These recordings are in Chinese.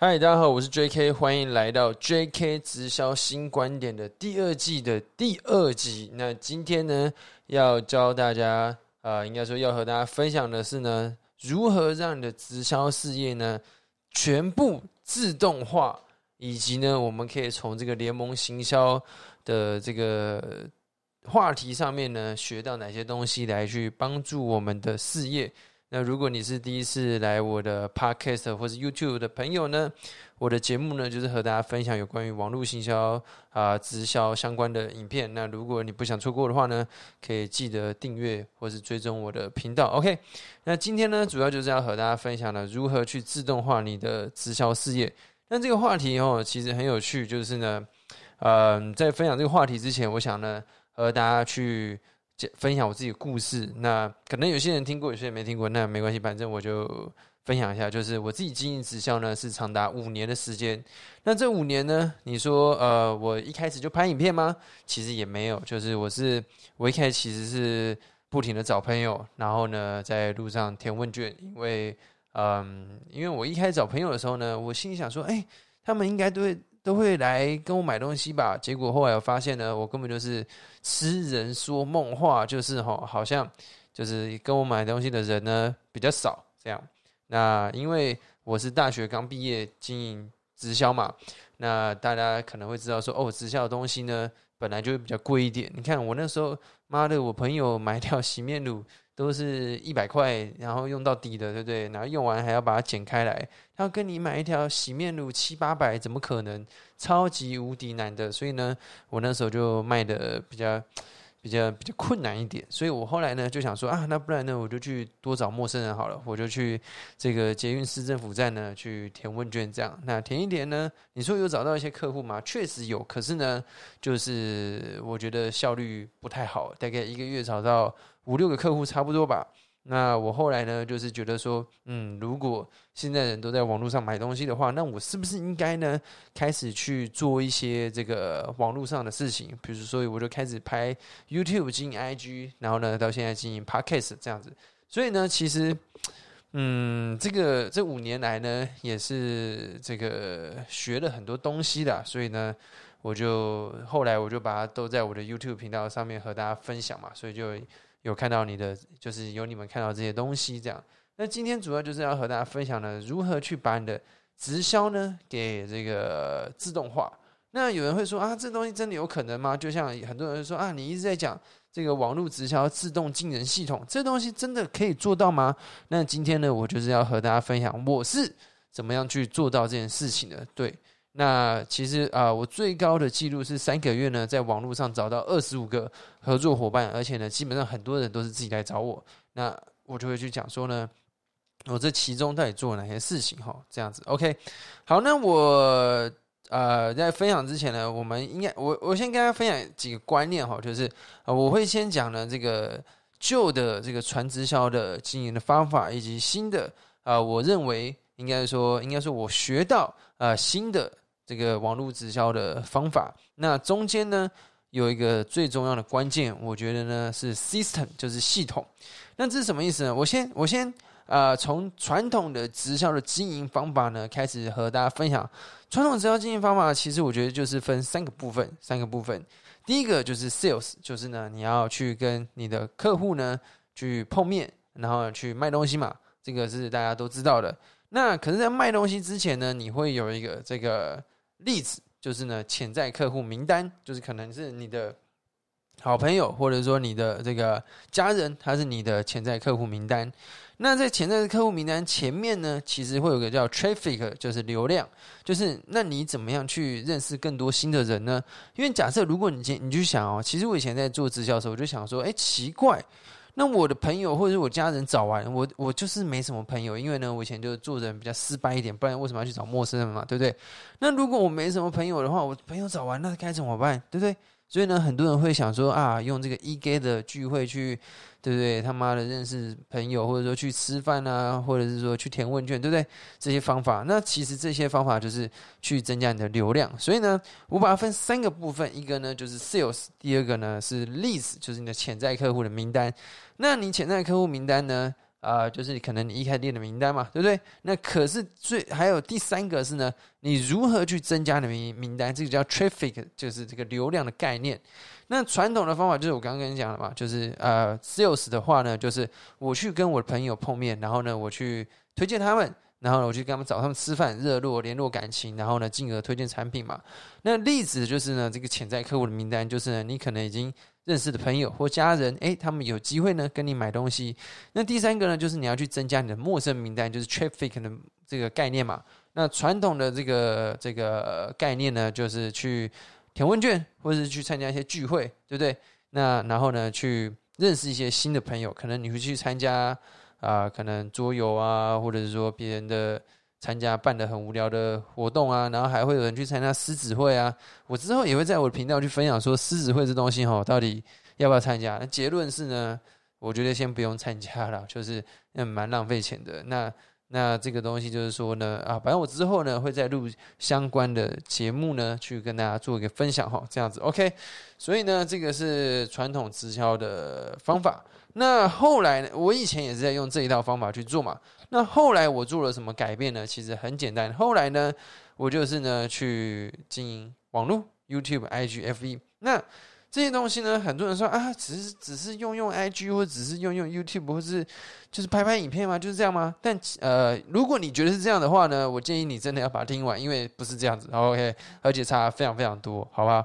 嗨，大家好，我是 J.K，欢迎来到 J.K 直销新观点的第二季的第二集。那今天呢，要教大家，啊，应该说要和大家分享的是呢，如何让你的直销事业呢全部自动化，以及呢，我们可以从这个联盟行销的这个话题上面呢，学到哪些东西来去帮助我们的事业。那如果你是第一次来我的 podcast 或是 YouTube 的朋友呢，我的节目呢就是和大家分享有关于网络行销啊直销相关的影片。那如果你不想错过的话呢，可以记得订阅或是追踪我的频道。OK，那今天呢主要就是要和大家分享了如何去自动化你的直销事业。那这个话题哦其实很有趣，就是呢，呃，在分享这个话题之前，我想呢和大家去。分享我自己的故事，那可能有些人听过，有些人没听过，那没关系，反正我就分享一下。就是我自己经营直销呢，是长达五年的时间。那这五年呢，你说呃，我一开始就拍影片吗？其实也没有，就是我是我一开始其实是不停的找朋友，然后呢，在路上填问卷，因为嗯，因为我一开始找朋友的时候呢，我心里想说，哎，他们应该都会。都会来跟我买东西吧，结果后来我发现呢，我根本就是痴人说梦话，就是哈，好像就是跟我买东西的人呢比较少这样。那因为我是大学刚毕业经营直销嘛，那大家可能会知道说，哦，直销的东西呢本来就会比较贵一点。你看我那时候，妈的，我朋友买条洗面乳。都是一百块，然后用到底的，对不对？然后用完还要把它剪开来，他要跟你买一条洗面乳七八百，怎么可能？超级无敌难的。所以呢，我那时候就卖的比较。比较比较困难一点，所以我后来呢就想说啊，那不然呢我就去多找陌生人好了，我就去这个捷运市政府站呢去填问卷，这样那填一填呢，你说有找到一些客户吗？确实有，可是呢，就是我觉得效率不太好，大概一个月找到五六个客户差不多吧。那我后来呢，就是觉得说，嗯，如果现在人都在网络上买东西的话，那我是不是应该呢，开始去做一些这个网络上的事情？比如说，我就开始拍 YouTube 经营 IG，然后呢，到现在经营 Podcast 这样子。所以呢，其实，嗯，这个这五年来呢，也是这个学了很多东西的。所以呢，我就后来我就把它都在我的 YouTube 频道上面和大家分享嘛，所以就。有看到你的，就是有你们看到这些东西，这样。那今天主要就是要和大家分享呢，如何去把你的直销呢给这个自动化。那有人会说啊，这东西真的有可能吗？就像很多人说啊，你一直在讲这个网络直销自动进人系统，这东西真的可以做到吗？那今天呢，我就是要和大家分享我是怎么样去做到这件事情的。对。那其实啊，我最高的记录是三个月呢，在网络上找到二十五个合作伙伴，而且呢，基本上很多人都是自己来找我。那我就会去讲说呢，我这其中到底做了哪些事情哈？这样子，OK。好，那我呃在分享之前呢，我们应该我我先跟大家分享几个观念哈，就是啊，我会先讲呢这个旧的这个传直销的经营的方法，以及新的啊，我认为应该说应该说我学到啊新的。这个网络直销的方法，那中间呢有一个最重要的关键，我觉得呢是 system，就是系统。那这是什么意思呢？我先我先啊，从传统的直销的经营方法呢开始和大家分享。传统直销经营方法，其实我觉得就是分三个部分，三个部分。第一个就是 sales，就是呢你要去跟你的客户呢去碰面，然后去卖东西嘛，这个是大家都知道的。那可是，在卖东西之前呢，你会有一个这个。例子就是呢，潜在客户名单就是可能是你的好朋友，或者说你的这个家人，他是你的潜在客户名单。那在潜在的客户名单前面呢，其实会有个叫 traffic，就是流量，就是那你怎么样去认识更多新的人呢？因为假设如果你今你就想哦，其实我以前在做直销的时候，我就想说，哎，奇怪。那我的朋友或者是我家人找完我，我就是没什么朋友，因为呢，我以前就做人比较失败一点，不然为什么要去找陌生人嘛，对不对？那如果我没什么朋友的话，我朋友找完，那该怎么办，对不对？所以呢，很多人会想说啊，用这个 E G 的聚会去，对不对？他妈的认识朋友，或者说去吃饭啊，或者是说去填问卷，对不对？这些方法，那其实这些方法就是去增加你的流量。所以呢，我把它分三个部分，一个呢就是 Sales，第二个呢是 Leads，就是你的潜在客户的名单。那你潜在客户名单呢？啊，就是你可能你一开店的名单嘛，对不对？那可是最还有第三个是呢，你如何去增加你的名名单？这个叫 traffic，就是这个流量的概念。那传统的方法就是我刚刚跟你讲了嘛，就是呃，sales 的话呢，就是我去跟我的朋友碰面，然后呢，我去推荐他们，然后呢，我去跟他们找他们吃饭，热络联络感情，然后呢，进而推荐产品嘛。那例子就是呢，这个潜在客户的名单，就是，你可能已经。认识的朋友或家人，诶，他们有机会呢跟你买东西。那第三个呢，就是你要去增加你的陌生名单，就是 traffic 的这个概念嘛。那传统的这个这个概念呢，就是去填问卷，或者是去参加一些聚会，对不对？那然后呢，去认识一些新的朋友，可能你会去参加啊，可能桌游啊，或者是说别人的。参加办的很无聊的活动啊，然后还会有人去参加狮子会啊。我之后也会在我的频道去分享说狮子会这东西哈，到底要不要参加？那结论是呢，我觉得先不用参加了，就是嗯蛮浪费钱的。那那这个东西就是说呢啊，反正我之后呢会再录相关的节目呢，去跟大家做一个分享哈，这样子 OK。所以呢，这个是传统直销的方法。那后来呢，我以前也是在用这一套方法去做嘛。那后来我做了什么改变呢？其实很简单。后来呢，我就是呢去经营网络，YouTube、IG、FB。那这些东西呢，很多人说啊，只是只是用用 IG，或者只是用用 YouTube，或是就是拍拍影片吗？就是这样吗？但呃，如果你觉得是这样的话呢，我建议你真的要把它听完，因为不是这样子。OK，而且差非常非常多，好吧？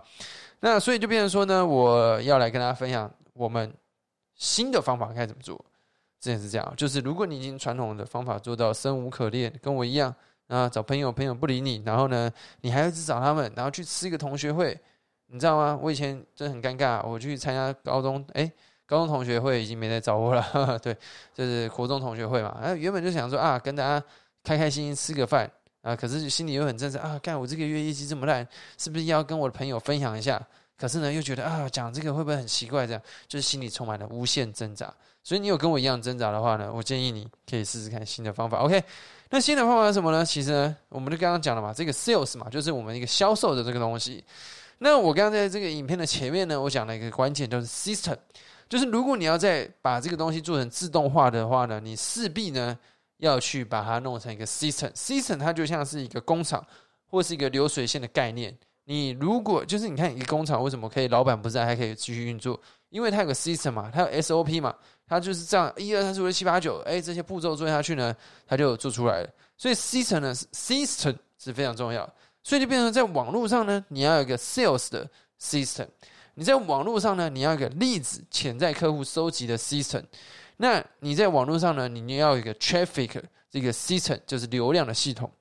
那所以就变成说呢，我要来跟大家分享我们新的方法该怎么做。这也是这样，就是如果你已经传统的方法做到生无可恋，跟我一样啊，找朋友朋友不理你，然后呢，你还要去找他们，然后去吃一个同学会，你知道吗？我以前真的很尴尬，我去参加高中，哎，高中同学会已经没在找我了，对，就是国中同学会嘛，啊，原本就想说啊，跟大家开开心心吃个饭啊，可是心里又很真实啊，干我这个月业绩这么烂，是不是要跟我的朋友分享一下？可是呢，又觉得啊，讲这个会不会很奇怪？这样就是心里充满了无限挣扎。所以你有跟我一样挣扎的话呢，我建议你可以试试看新的方法。OK，那新的方法是什么呢？其实呢，我们就刚刚讲了嘛，这个 sales 嘛，就是我们一个销售的这个东西。那我刚刚在这个影片的前面呢，我讲了一个关键，就是 system，就是如果你要再把这个东西做成自动化的话呢，你势必呢要去把它弄成一个 system。system 它就像是一个工厂或是一个流水线的概念。你如果就是你看一个工厂为什么可以老板不在还可以继续运作？因为它有个 system 嘛，它有 SOP 嘛。它就是这样，一二三四五六七八九，哎，这些步骤做下去呢，它就做出来了。所以 system 呢，system 是非常重要。所以就变成在网络上呢，你要有一个 sales 的 system；你在网络上呢，你要一个例子潜在客户收集的 system；那你在网络上呢，你要有一个 traffic 这个 system，就是流量的系统。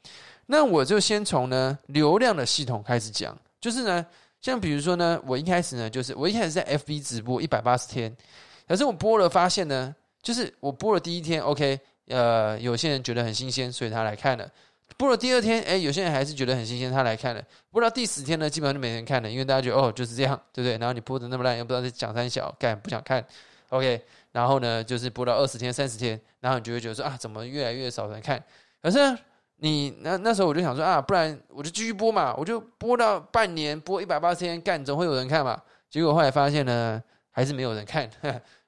那我就先从呢流量的系统开始讲，就是呢，像比如说呢，我一开始呢，就是我一开始在 FB 直播一百八十天。可是我播了，发现呢，就是我播了第一天，OK，呃，有些人觉得很新鲜，所以他来看了。播了第二天，哎，有些人还是觉得很新鲜，他来看了。播到第十天呢，基本上就没人看了，因为大家觉得哦就是这样，对不对？然后你播的那么烂，又不知道在讲三小，干不想看，OK。然后呢，就是播到二十天、三十天，然后你就会觉得说啊，怎么越来越少人看？可是你那那时候我就想说啊，不然我就继续播嘛，我就播到半年，播一百八十天，干总会有人看嘛。结果后来发现呢。还是没有人看，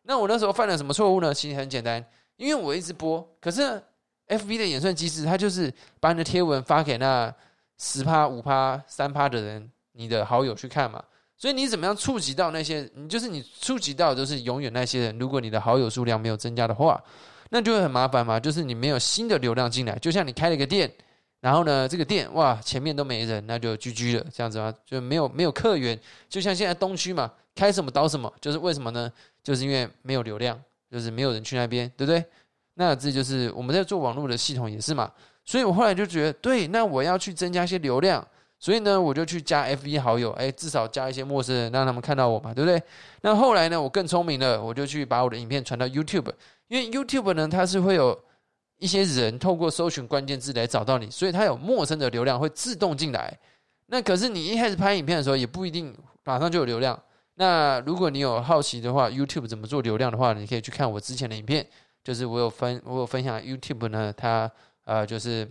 那我那时候犯了什么错误呢？其实很简单，因为我一直播，可是 F B 的演算机制，它就是把你的贴文发给那十趴、五趴、三趴的人，你的好友去看嘛。所以你怎么样触及到那些？你就是你触及到都是永远那些人。如果你的好友数量没有增加的话，那就会很麻烦嘛。就是你没有新的流量进来，就像你开了一个店，然后呢，这个店哇前面都没人，那就 GG 了，这样子啊，就没有没有客源。就像现在东区嘛。开什么倒什么，就是为什么呢？就是因为没有流量，就是没有人去那边，对不对？那这就是我们在做网络的系统也是嘛。所以我后来就觉得，对，那我要去增加一些流量，所以呢，我就去加 F B 好友，哎，至少加一些陌生人，让他们看到我嘛，对不对？那后来呢，我更聪明了，我就去把我的影片传到 YouTube，因为 YouTube 呢，它是会有一些人透过搜寻关键字来找到你，所以它有陌生的流量会自动进来。那可是你一开始拍影片的时候，也不一定马上就有流量。那如果你有好奇的话，YouTube 怎么做流量的话，你可以去看我之前的影片，就是我有分我有分享 YouTube 呢，它呃就是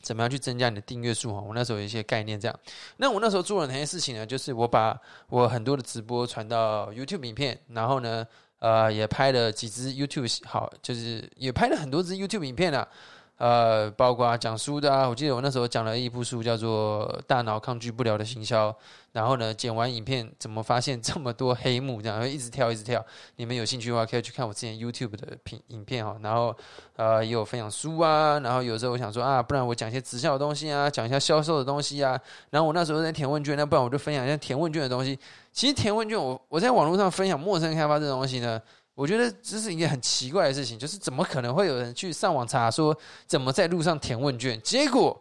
怎么样去增加你的订阅数哈。我那时候有一些概念这样。那我那时候做了哪些事情呢？就是我把我很多的直播传到 YouTube 影片，然后呢呃，也拍了几支 YouTube，好，就是也拍了很多支 YouTube 影片了。呃，包括讲书的啊，我记得我那时候讲了一部书，叫做《大脑抗拒不了的行销》。然后呢，剪完影片，怎么发现这么多黑幕？这样会一直跳，一直跳。你们有兴趣的话，可以去看我之前 YouTube 的片影片哈。然后呃，也有分享书啊。然后有时候我想说啊，不然我讲一些直销的东西啊，讲一下销售的东西啊。然后我那时候在填问卷，那不然我就分享一下填问卷的东西。其实填问卷，我我在网络上分享陌生开发这东西呢。我觉得这是一件很奇怪的事情，就是怎么可能会有人去上网查说怎么在路上填问卷？结果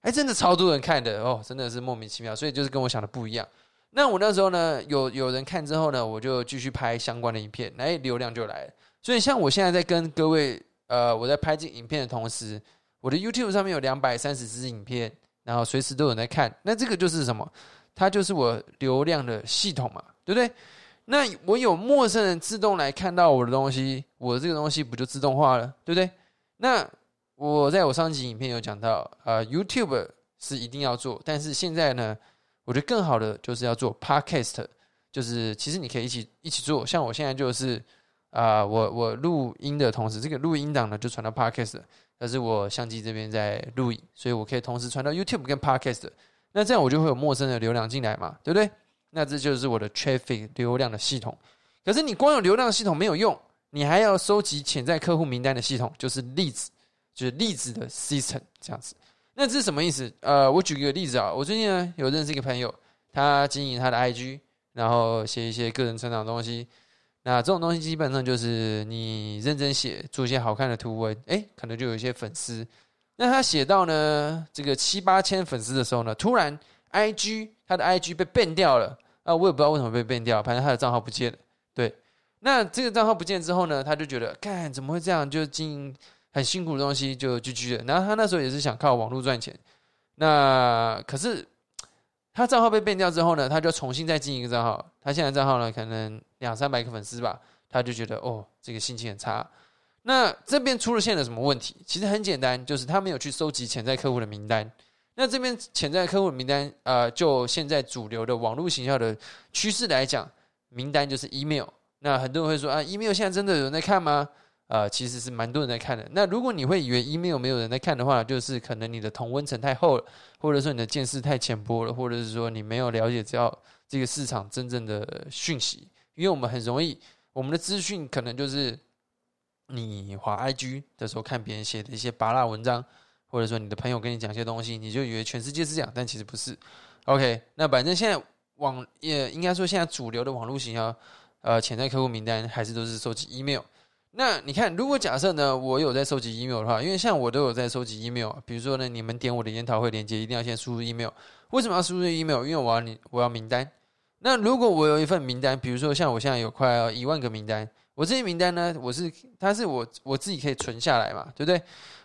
还真的超多人看的哦，真的是莫名其妙。所以就是跟我想的不一样。那我那时候呢，有有人看之后呢，我就继续拍相关的影片，哎，流量就来了。所以像我现在在跟各位呃，我在拍这影片的同时，我的 YouTube 上面有两百三十支影片，然后随时都有人在看。那这个就是什么？它就是我流量的系统嘛，对不对？那我有陌生人自动来看到我的东西，我这个东西不就自动化了，对不对？那我在我上集影片有讲到，呃，YouTube 是一定要做，但是现在呢，我觉得更好的就是要做 Podcast，就是其实你可以一起一起做。像我现在就是啊，我我录音的同时，这个录音档呢就传到 Podcast，但是我相机这边在录影，所以我可以同时传到 YouTube 跟 Podcast。那这样我就会有陌生的流量进来嘛，对不对？那这就是我的 traffic 流量的系统，可是你光有流量系统没有用，你还要收集潜在客户名单的系统，就是例子，就是例子的 system 这样子。那这是什么意思？呃，我举个例子啊，我最近呢有认识一个朋友，他经营他的 IG，然后写一些个人成长的东西。那这种东西基本上就是你认真写，做一些好看的图文，哎，可能就有一些粉丝。那他写到呢这个七八千粉丝的时候呢，突然 IG 他的 IG 被变掉了啊！我也不知道为什么被变掉，反正他的账号不见了。对，那这个账号不见之后呢，他就觉得，看怎么会这样？就经营很辛苦的东西就 GG 了。然后他那时候也是想靠网络赚钱。那可是他账号被变掉之后呢，他就重新再经营一个账号。他现在账号呢，可能两三百个粉丝吧。他就觉得，哦，这个心情很差。那这边出了现了什么问题？其实很简单，就是他没有去收集潜在客户的名单。那这边潜在客户名单，呃，就现在主流的网络行销的趋势来讲，名单就是 email。那很多人会说啊，email 现在真的有人在看吗？呃，其实是蛮多人在看的。那如果你会以为 email 没有人在看的话，就是可能你的同温层太厚了，或者说你的见识太浅薄了，或者是说你没有了解到这个市场真正的讯息。因为我们很容易，我们的资讯可能就是你滑 IG 的时候看别人写的一些拔辣文章。或者说你的朋友跟你讲一些东西，你就以为全世界是这样，但其实不是。OK，那反正现在网也应该说现在主流的网络型销，呃，潜在客户名单还是都是收集 email。那你看，如果假设呢，我有在收集 email 的话，因为像我都有在收集 email，比如说呢，你们点我的研讨会链接，一定要先输入 email。为什么要输入 email？因为我要你我要名单。那如果我有一份名单，比如说像我现在有快要一万个名单，我这些名单呢，我是它是我我自己可以存下来嘛，对不对？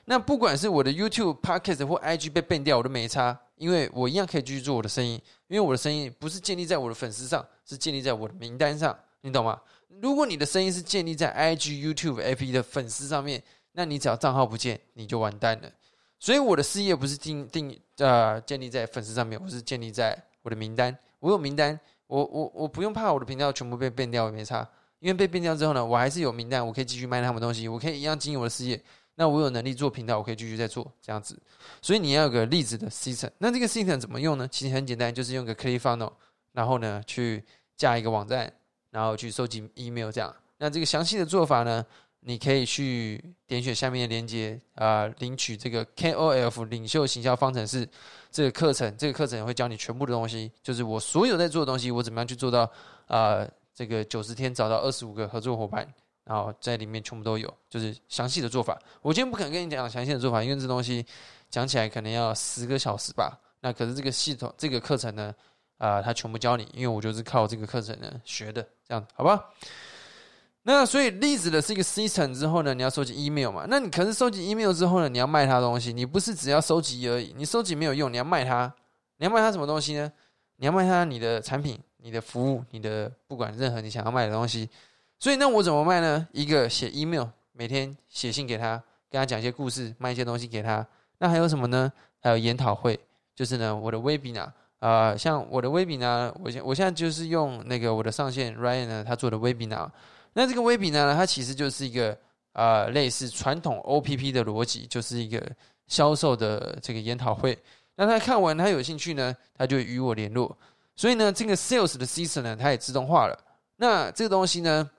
那不管是我的 YouTube、Podcast 或 IG 被变掉，我都没差，因为我一样可以继续做我的生意。因为我的生意不是建立在我的粉丝上，是建立在我的名单上，你懂吗？如果你的生意是建立在 IG、YouTube、FB 的粉丝上面，那你只要账号不见，你就完蛋了。所以我的事业不是定定呃建立在粉丝上面，我是建立在我的名单。我有名单，我我我不用怕我的频道全部被变掉，也没差。因为被变掉之后呢，我还是有名单，我可以继续卖他们东西，我可以一样经营我的事业。那我有能力做频道，我可以继续再做这样子，所以你要有个例子的 system。那这个 system 怎么用呢？其实很简单，就是用个 click funnel，然后呢去加一个网站，然后去收集 email 这样。那这个详细的做法呢，你可以去点选下面的链接啊，领取这个 KOF 领袖行销方程式这个课程。这个课程会教你全部的东西，就是我所有在做的东西，我怎么样去做到啊？这个九十天找到二十五个合作伙伴。然后在里面全部都有，就是详细的做法。我今天不敢跟你讲详细的做法，因为这东西讲起来可能要十个小时吧。那可是这个系统、这个课程呢，啊，它全部教你，因为我就是靠这个课程呢学的，这样好吧？那所以例子的是一个 system 之后呢，你要收集 email 嘛？那你可是收集 email 之后呢，你要卖它东西，你不是只要收集而已，你收集没有用，你要卖它。你要卖它什么东西呢？你要卖它你的产品、你的服务、你的不管任何你想要卖的东西。所以那我怎么卖呢？一个写 email，每天写信给他，跟他讲一些故事，卖一些东西给他。那还有什么呢？还有研讨会，就是呢我的 webinar 啊，像我的 webinar，我现我现在就是用那个我的上线 Ryan 呢他做的 webinar，那这个微比呢，它其实就是一个啊类似传统 OPP 的逻辑，就是一个销售的这个研讨会。那他看完他有兴趣呢，他就与我联络。所以呢，这个 sales 的 system 呢，它也自动化了。那这个东西呢，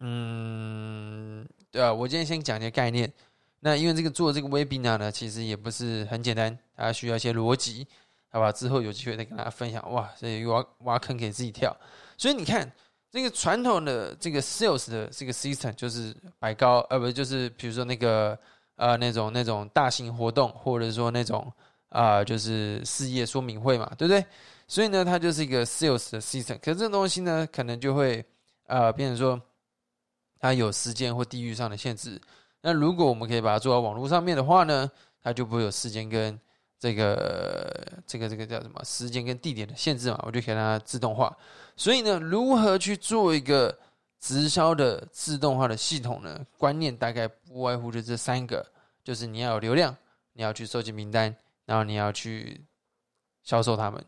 嗯，对啊，我今天先讲一个概念。那因为这个做这个 webinar 呢，其实也不是很简单，它需要一些逻辑，好吧？之后有机会再跟大家分享。哇，所以挖挖坑给自己跳。所以你看，这个传统的这个 sales 的这个 system 就是摆高，呃，不就是比如说那个呃那种那种大型活动，或者说那种啊就是事业说明会嘛，对不对？所以呢，它就是一个 sales 的 system。可是这东西呢，可能就会呃变成说，它有时间或地域上的限制。那如果我们可以把它做到网络上面的话呢，它就不会有时间跟这个这个这个叫什么时间跟地点的限制嘛，我就可以让它自动化。所以呢，如何去做一个直销的自动化的系统呢？观念大概不外乎就这三个，就是你要有流量，你要去收集名单，然后你要去销售他们。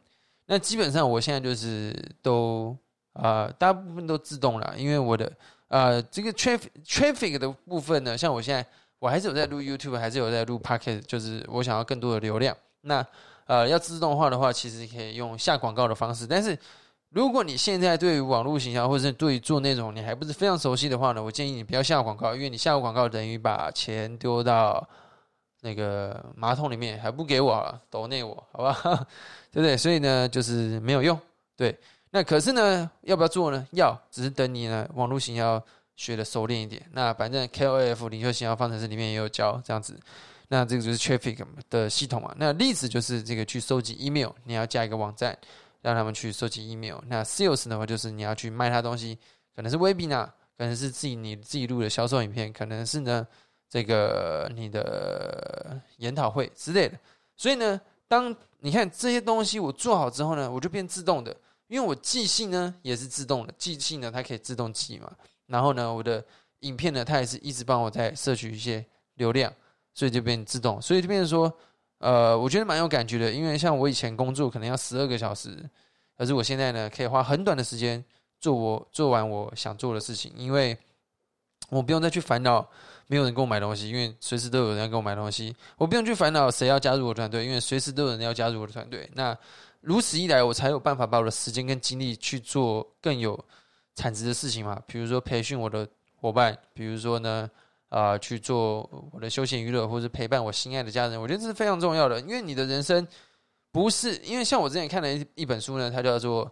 那基本上我现在就是都啊，大部分都自动了，因为我的。呃，这个 traffic traffic 的部分呢，像我现在我还是有在录 YouTube，还是有在录 Podcast，就是我想要更多的流量。那呃，要自动化的话，其实可以用下广告的方式。但是如果你现在对于网络行销或者是对于做那种你还不是非常熟悉的话呢，我建议你不要下广告，因为你下广告等于把钱丢到那个马桶里面，还不给我抖内我，好吧？对不对？所以呢，就是没有用，对。那可是呢，要不要做呢？要，只是等你呢，网络型要学的熟练一点。那反正 KOF 领袖行销方程式里面也有教这样子。那这个就是 traffic 的系统嘛。那例子就是这个去收集 email，你要加一个网站，让他们去收集 email。那 sales 的话，就是你要去卖他东西，可能是 webinar，可能是自己你自己录的销售影片，可能是呢这个你的研讨会之类的。所以呢，当你看这些东西我做好之后呢，我就变自动的。因为我寄信呢也是自动的，寄信呢它可以自动寄嘛，然后呢我的影片呢它也是一直帮我在摄取一些流量，所以就变自动，所以就变成说，呃，我觉得蛮有感觉的。因为像我以前工作可能要十二个小时，可是我现在呢可以花很短的时间做我做完我想做的事情，因为我不用再去烦恼没有人给我买东西，因为随时都有人要给我买东西，我不用去烦恼谁要加入我团队，因为随时都有人要加入我的团队。那如此一来，我才有办法把我的时间跟精力去做更有产值的事情嘛。比如说培训我的伙伴，比如说呢，啊，去做我的休闲娱乐，或者陪伴我心爱的家人。我觉得这是非常重要的，因为你的人生不是因为像我之前看了一一本书呢，它叫做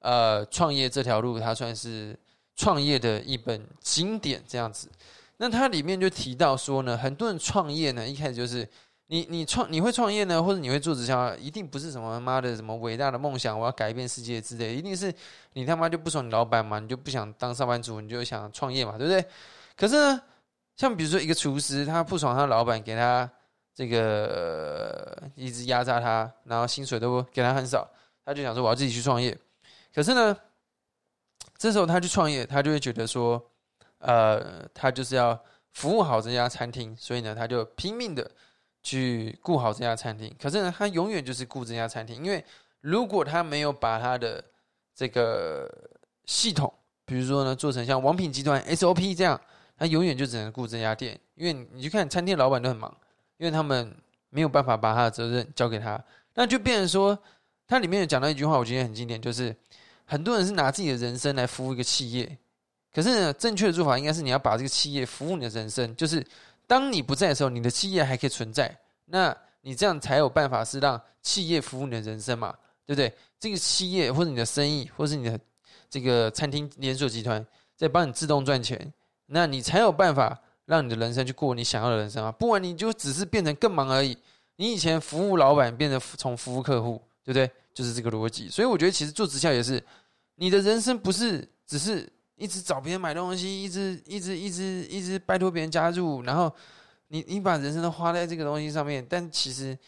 呃创业这条路，它算是创业的一本经典这样子。那它里面就提到说呢，很多人创业呢，一开始就是。你你创你会创业呢，或者你会做直销，一定不是什么妈的什么伟大的梦想，我要改变世界之类，一定是你他妈就不爽你老板嘛，你就不想当上班族，你就想创业嘛，对不对？可是呢，像比如说一个厨师，他不爽他老板给他这个一直压榨他，然后薪水都给他很少，他就想说我要自己去创业。可是呢，这时候他去创业，他就会觉得说，呃，他就是要服务好这家餐厅，所以呢，他就拼命的。去顾好这家餐厅，可是呢，他永远就是顾这家餐厅，因为如果他没有把他的这个系统，比如说呢，做成像王品集团 SOP 这样，他永远就只能顾这家店，因为你去看餐厅老板都很忙，因为他们没有办法把他的责任交给他，那就变成说，它里面有讲到一句话，我觉得很经典，就是很多人是拿自己的人生来服务一个企业，可是呢，正确的做法应该是你要把这个企业服务你的人生，就是。当你不在的时候，你的企业还可以存在，那你这样才有办法是让企业服务你的人生嘛，对不对？这个企业或者你的生意，或是你的这个餐厅连锁集团在帮你自动赚钱，那你才有办法让你的人生去过你想要的人生啊！不然你就只是变成更忙而已。你以前服务老板，变成从服务客户，对不对？就是这个逻辑。所以我觉得其实做直销也是，你的人生不是只是。一直找别人买东西，一直一直一直一直拜托别人加入，然后你你把人生都花在这个东西上面，但其实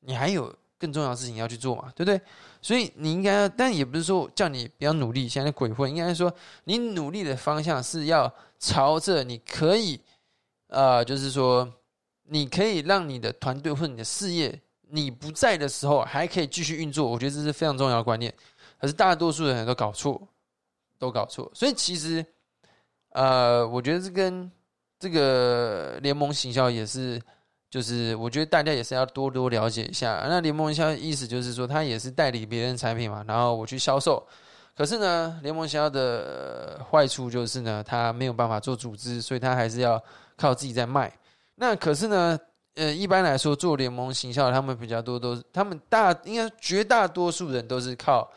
你还有更重要的事情要去做嘛，对不对？所以你应该，但也不是说叫你不要努力，现在鬼混，应该说你努力的方向是要朝着你可以，呃，就是说你可以让你的团队或你的事业，你不在的时候还可以继续运作，我觉得这是非常重要的观念，可是大多数人都搞错。都搞错，所以其实呃，我觉得这跟这个联盟行销也是，就是我觉得大家也是要多多了解一下。那联盟行销意思就是说，他也是代理别人产品嘛，然后我去销售。可是呢，联盟行销的坏处就是呢，他没有办法做组织，所以他还是要靠自己在卖。那可是呢，呃，一般来说做联盟行销，他们比较多都是，他们大应该绝大多数人都是靠。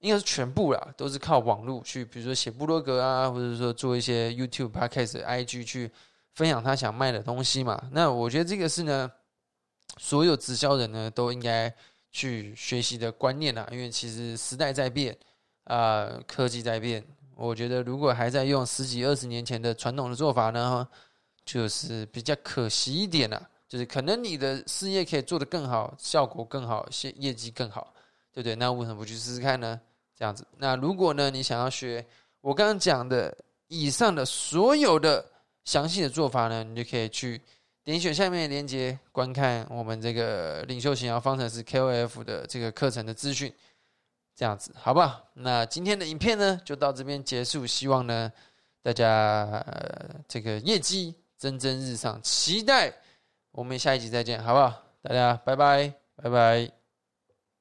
应该是全部啦，都是靠网络去，比如说写部落格啊，或者说做一些 YouTube、Podcast、IG 去分享他想卖的东西嘛。那我觉得这个是呢，所有直销人呢都应该去学习的观念啦。因为其实时代在变啊，科技在变，我觉得如果还在用十几二十年前的传统的做法呢，就是比较可惜一点啦。就是可能你的事业可以做得更好，效果更好，业业绩更好，对不对？那为什么不去试试看呢？这样子，那如果呢，你想要学我刚刚讲的以上的所有的详细的做法呢，你就可以去点选下面的链接，观看我们这个领袖型销方程式 KOF 的这个课程的资讯。这样子，好不好？那今天的影片呢，就到这边结束。希望呢，大家这个业绩蒸蒸日上，期待我们下一集再见，好不好？大家拜拜，拜拜。